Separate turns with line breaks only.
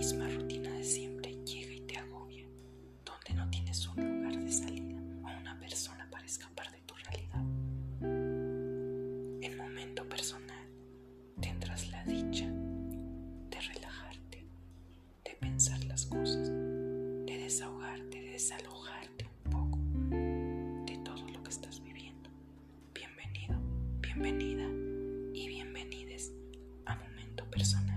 misma rutina de siempre llega y te agobia, donde no tienes un lugar de salida o una persona para escapar de tu realidad. En momento personal tendrás la dicha de relajarte, de pensar las cosas, de desahogarte, de desalojarte un poco de todo lo que estás viviendo. Bienvenido, bienvenida y bienvenides a Momento Personal.